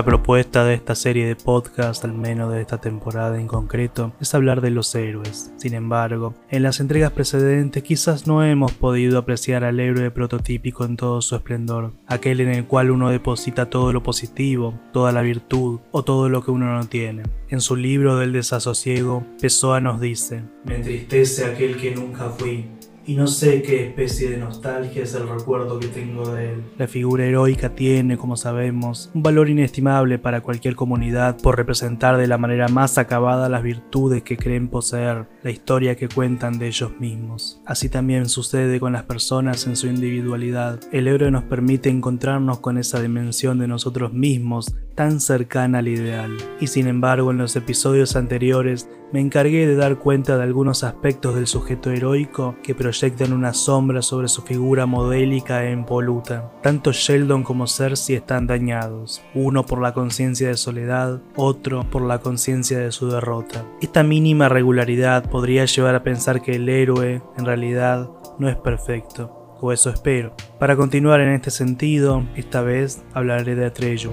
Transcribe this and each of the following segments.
La propuesta de esta serie de podcast, al menos de esta temporada en concreto, es hablar de los héroes. Sin embargo, en las entregas precedentes quizás no hemos podido apreciar al héroe prototípico en todo su esplendor, aquel en el cual uno deposita todo lo positivo, toda la virtud o todo lo que uno no tiene. En su libro del desasosiego, Pessoa nos dice, Me entristece aquel que nunca fui, y no sé qué especie de nostalgia es el recuerdo que tengo de él. La figura heroica tiene, como sabemos, un valor inestimable para cualquier comunidad por representar de la manera más acabada las virtudes que creen poseer, la historia que cuentan de ellos mismos. Así también sucede con las personas en su individualidad. El héroe nos permite encontrarnos con esa dimensión de nosotros mismos tan cercana al ideal. Y sin embargo, en los episodios anteriores me encargué de dar cuenta de algunos aspectos del sujeto heroico que proyectan una sombra sobre su figura modélica e impoluta. Tanto Sheldon como Cersei están dañados, uno por la conciencia de soledad, otro por la conciencia de su derrota. Esta mínima regularidad podría llevar a pensar que el héroe, en realidad, no es perfecto, o eso espero. Para continuar en este sentido, esta vez hablaré de Atreyu.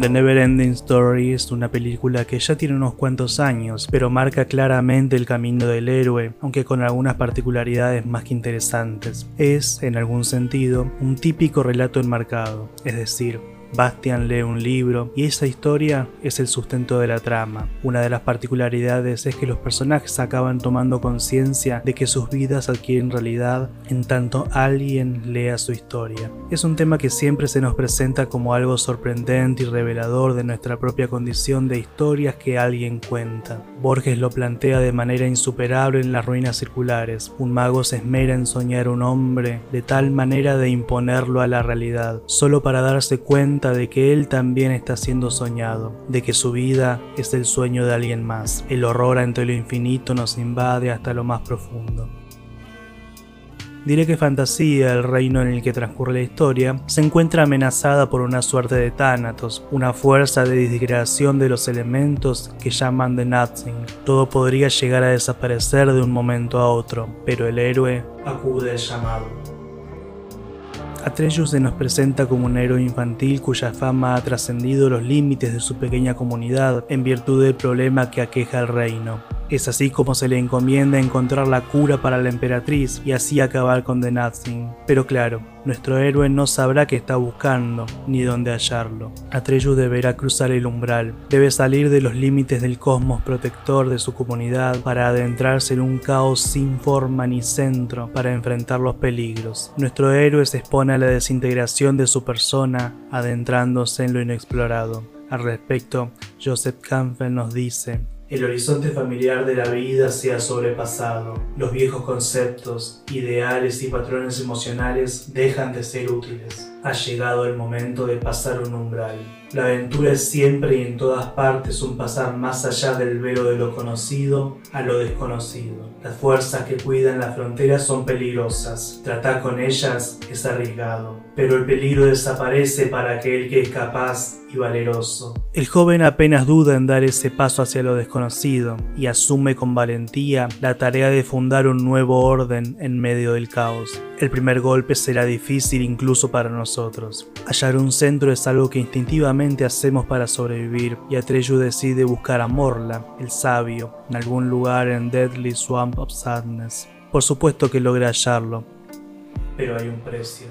The Neverending Story es una película que ya tiene unos cuantos años, pero marca claramente el camino del héroe, aunque con algunas particularidades más que interesantes. Es, en algún sentido, un típico relato enmarcado, es decir, Bastian lee un libro y esa historia es el sustento de la trama. Una de las particularidades es que los personajes acaban tomando conciencia de que sus vidas adquieren realidad en tanto alguien lea su historia. Es un tema que siempre se nos presenta como algo sorprendente y revelador de nuestra propia condición de historias que alguien cuenta. Borges lo plantea de manera insuperable en las ruinas circulares. Un mago se esmera en soñar un hombre de tal manera de imponerlo a la realidad, solo para darse cuenta de que él también está siendo soñado, de que su vida es el sueño de alguien más. El horror ante lo infinito nos invade hasta lo más profundo. Diré que Fantasía, el reino en el que transcurre la historia, se encuentra amenazada por una suerte de Thanatos, una fuerza de disgregación de los elementos que llaman The Nothing. Todo podría llegar a desaparecer de un momento a otro, pero el héroe acude al llamado. Atreyu se nos presenta como un héroe infantil cuya fama ha trascendido los límites de su pequeña comunidad en virtud del problema que aqueja al reino. Es así como se le encomienda encontrar la cura para la emperatriz y así acabar con The Nothing. Pero claro, nuestro héroe no sabrá qué está buscando ni dónde hallarlo. Atreyu deberá cruzar el umbral, debe salir de los límites del cosmos protector de su comunidad para adentrarse en un caos sin forma ni centro para enfrentar los peligros. Nuestro héroe se expone a la desintegración de su persona adentrándose en lo inexplorado. Al respecto, Joseph Campbell nos dice, el horizonte familiar de la vida se ha sobrepasado. Los viejos conceptos, ideales y patrones emocionales dejan de ser útiles. Ha llegado el momento de pasar un umbral. La aventura es siempre y en todas partes un pasar más allá del velo de lo conocido a lo desconocido. Las fuerzas que cuidan las fronteras son peligrosas. Tratar con ellas es arriesgado. Pero el peligro desaparece para aquel que es capaz y valeroso. El joven apenas duda en dar ese paso hacia lo desconocido y asume con valentía la tarea de fundar un nuevo orden en medio del caos. El primer golpe será difícil incluso para nosotros. Hallar un centro es algo que instintivamente hacemos para sobrevivir y Atreyu decide buscar a Morla, el sabio, en algún lugar en Deadly Swamp of Sadness. Por supuesto que logra hallarlo, pero hay un precio.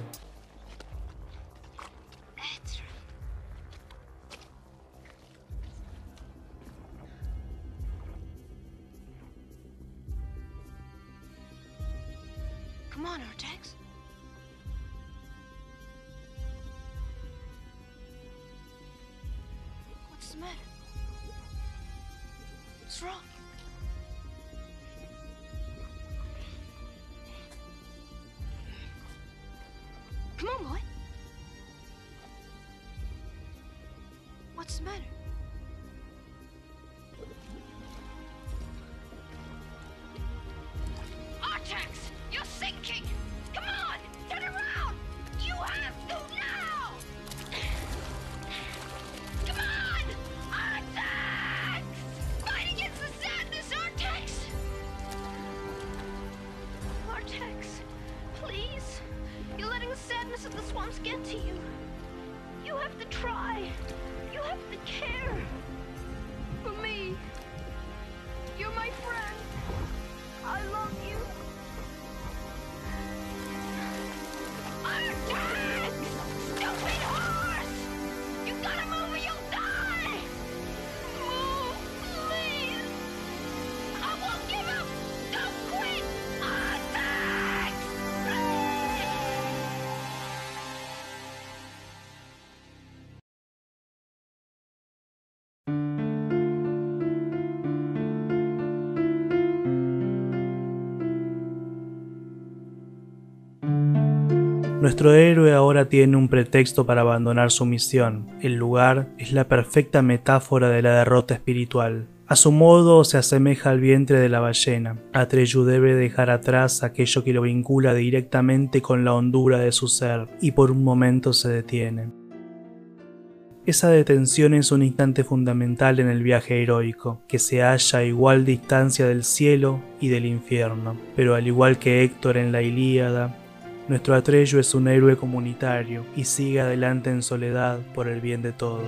Come on, boy. What's the matter? Nuestro héroe ahora tiene un pretexto para abandonar su misión. El lugar es la perfecta metáfora de la derrota espiritual. A su modo se asemeja al vientre de la ballena. Atreyu debe dejar atrás aquello que lo vincula directamente con la hondura de su ser y por un momento se detiene. Esa detención es un instante fundamental en el viaje heroico, que se halla a igual distancia del cielo y del infierno. Pero al igual que Héctor en la Ilíada, nuestro Atreyu es un héroe comunitario y sigue adelante en soledad por el bien de todos.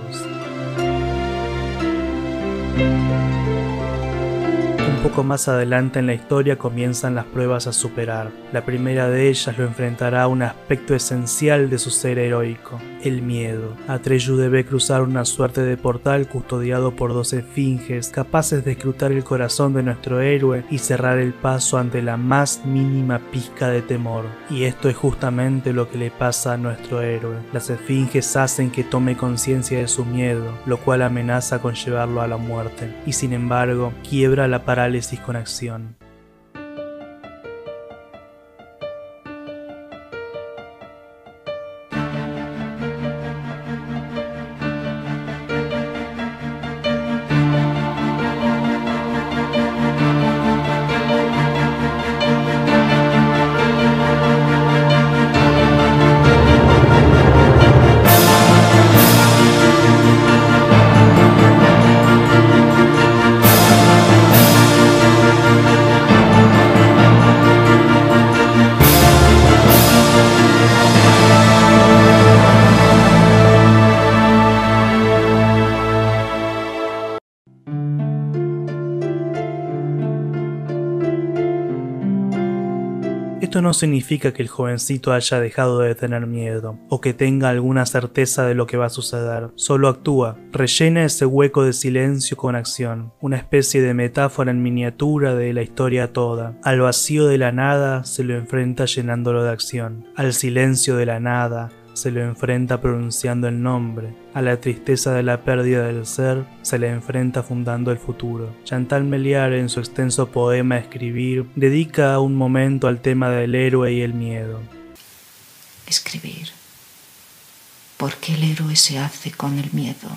Poco más adelante en la historia comienzan las pruebas a superar. La primera de ellas lo enfrentará a un aspecto esencial de su ser heroico, el miedo. Atreyu debe cruzar una suerte de portal custodiado por dos esfinges capaces de escrutar el corazón de nuestro héroe y cerrar el paso ante la más mínima pizca de temor. Y esto es justamente lo que le pasa a nuestro héroe. Las esfinges hacen que tome conciencia de su miedo, lo cual amenaza con llevarlo a la muerte. Y sin embargo, quiebra la parálisis con acción. Esto no significa que el jovencito haya dejado de tener miedo o que tenga alguna certeza de lo que va a suceder. Solo actúa, rellena ese hueco de silencio con acción, una especie de metáfora en miniatura de la historia toda. Al vacío de la nada se lo enfrenta llenándolo de acción. Al silencio de la nada se lo enfrenta pronunciando el nombre, a la tristeza de la pérdida del ser se le enfrenta fundando el futuro. Chantal Meliar en su extenso poema Escribir dedica un momento al tema del héroe y el miedo. Escribir. ¿Por qué el héroe se hace con el miedo?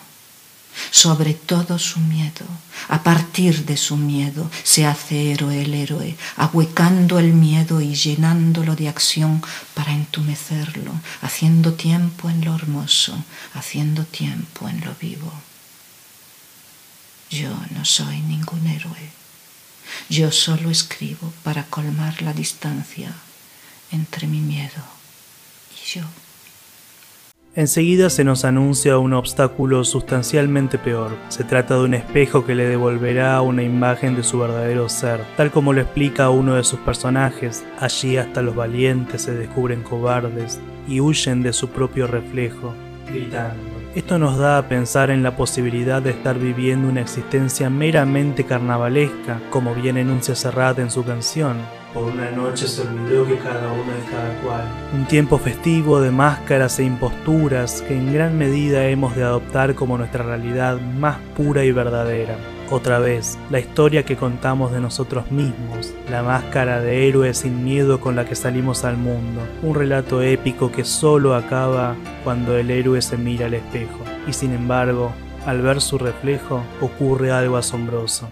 Sobre todo su miedo. A partir de su miedo se hace héroe el héroe, ahuecando el miedo y llenándolo de acción para entumecerlo, haciendo tiempo en lo hermoso, haciendo tiempo en lo vivo. Yo no soy ningún héroe. Yo solo escribo para colmar la distancia entre mi miedo y yo. Enseguida se nos anuncia un obstáculo sustancialmente peor. Se trata de un espejo que le devolverá una imagen de su verdadero ser, tal como lo explica uno de sus personajes. Allí hasta los valientes se descubren cobardes y huyen de su propio reflejo, gritando. Esto nos da a pensar en la posibilidad de estar viviendo una existencia meramente carnavalesca, como bien enuncia Serrat en su canción, por una noche se olvidó que cada uno es cada cual. Un tiempo festivo de máscaras e imposturas que en gran medida hemos de adoptar como nuestra realidad más pura y verdadera. Otra vez, la historia que contamos de nosotros mismos, la máscara de héroe sin miedo con la que salimos al mundo, un relato épico que solo acaba cuando el héroe se mira al espejo. Y sin embargo, al ver su reflejo, ocurre algo asombroso.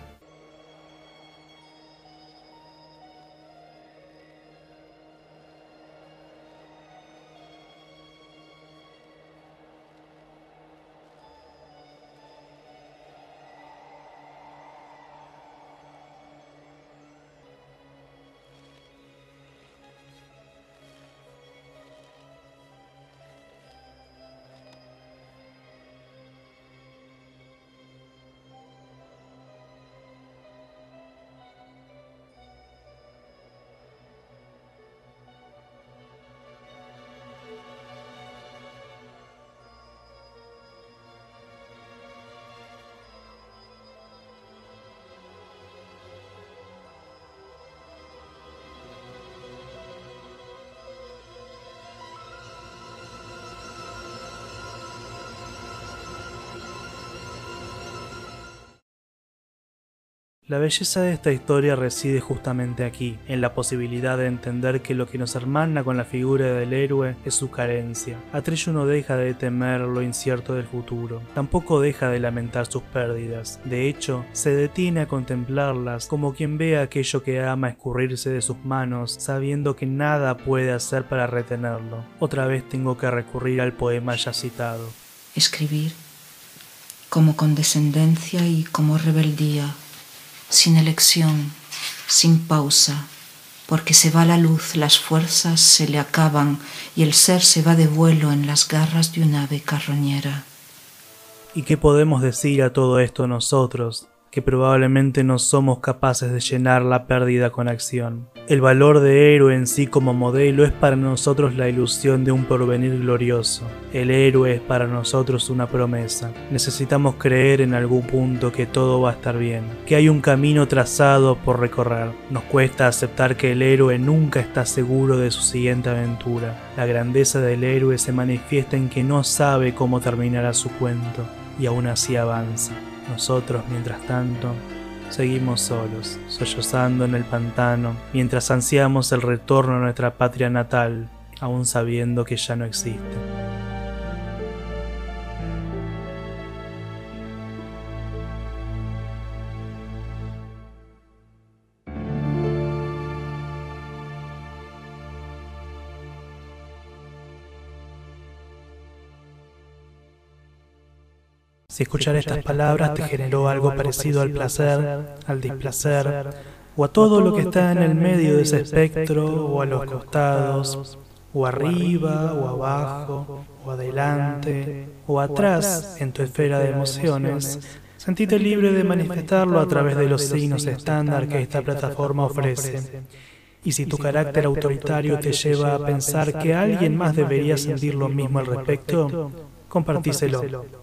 La belleza de esta historia reside justamente aquí, en la posibilidad de entender que lo que nos hermana con la figura del héroe es su carencia. Atreyu no deja de temer lo incierto del futuro, tampoco deja de lamentar sus pérdidas, de hecho, se detiene a contemplarlas como quien ve aquello que ama escurrirse de sus manos, sabiendo que nada puede hacer para retenerlo. Otra vez tengo que recurrir al poema ya citado. Escribir como condescendencia y como rebeldía sin elección, sin pausa, porque se va la luz, las fuerzas se le acaban y el ser se va de vuelo en las garras de un ave carroñera. ¿Y qué podemos decir a todo esto nosotros, que probablemente no somos capaces de llenar la pérdida con acción. El valor de héroe en sí como modelo es para nosotros la ilusión de un porvenir glorioso. El héroe es para nosotros una promesa. Necesitamos creer en algún punto que todo va a estar bien, que hay un camino trazado por recorrer. Nos cuesta aceptar que el héroe nunca está seguro de su siguiente aventura. La grandeza del héroe se manifiesta en que no sabe cómo terminará su cuento y aún así avanza. Nosotros, mientras tanto, seguimos solos, sollozando en el pantano, mientras ansiamos el retorno a nuestra patria natal, aún sabiendo que ya no existe. Si escuchar estas palabras te generó algo parecido al placer, al displacer, o a todo lo que está en el medio de ese espectro, o a los costados, o arriba, o abajo, o adelante, o atrás en tu esfera de emociones, sentite libre de manifestarlo a través de los signos estándar que esta plataforma ofrece. Y si tu carácter autoritario te lleva a pensar que alguien más debería sentir lo mismo al respecto, compartíselo.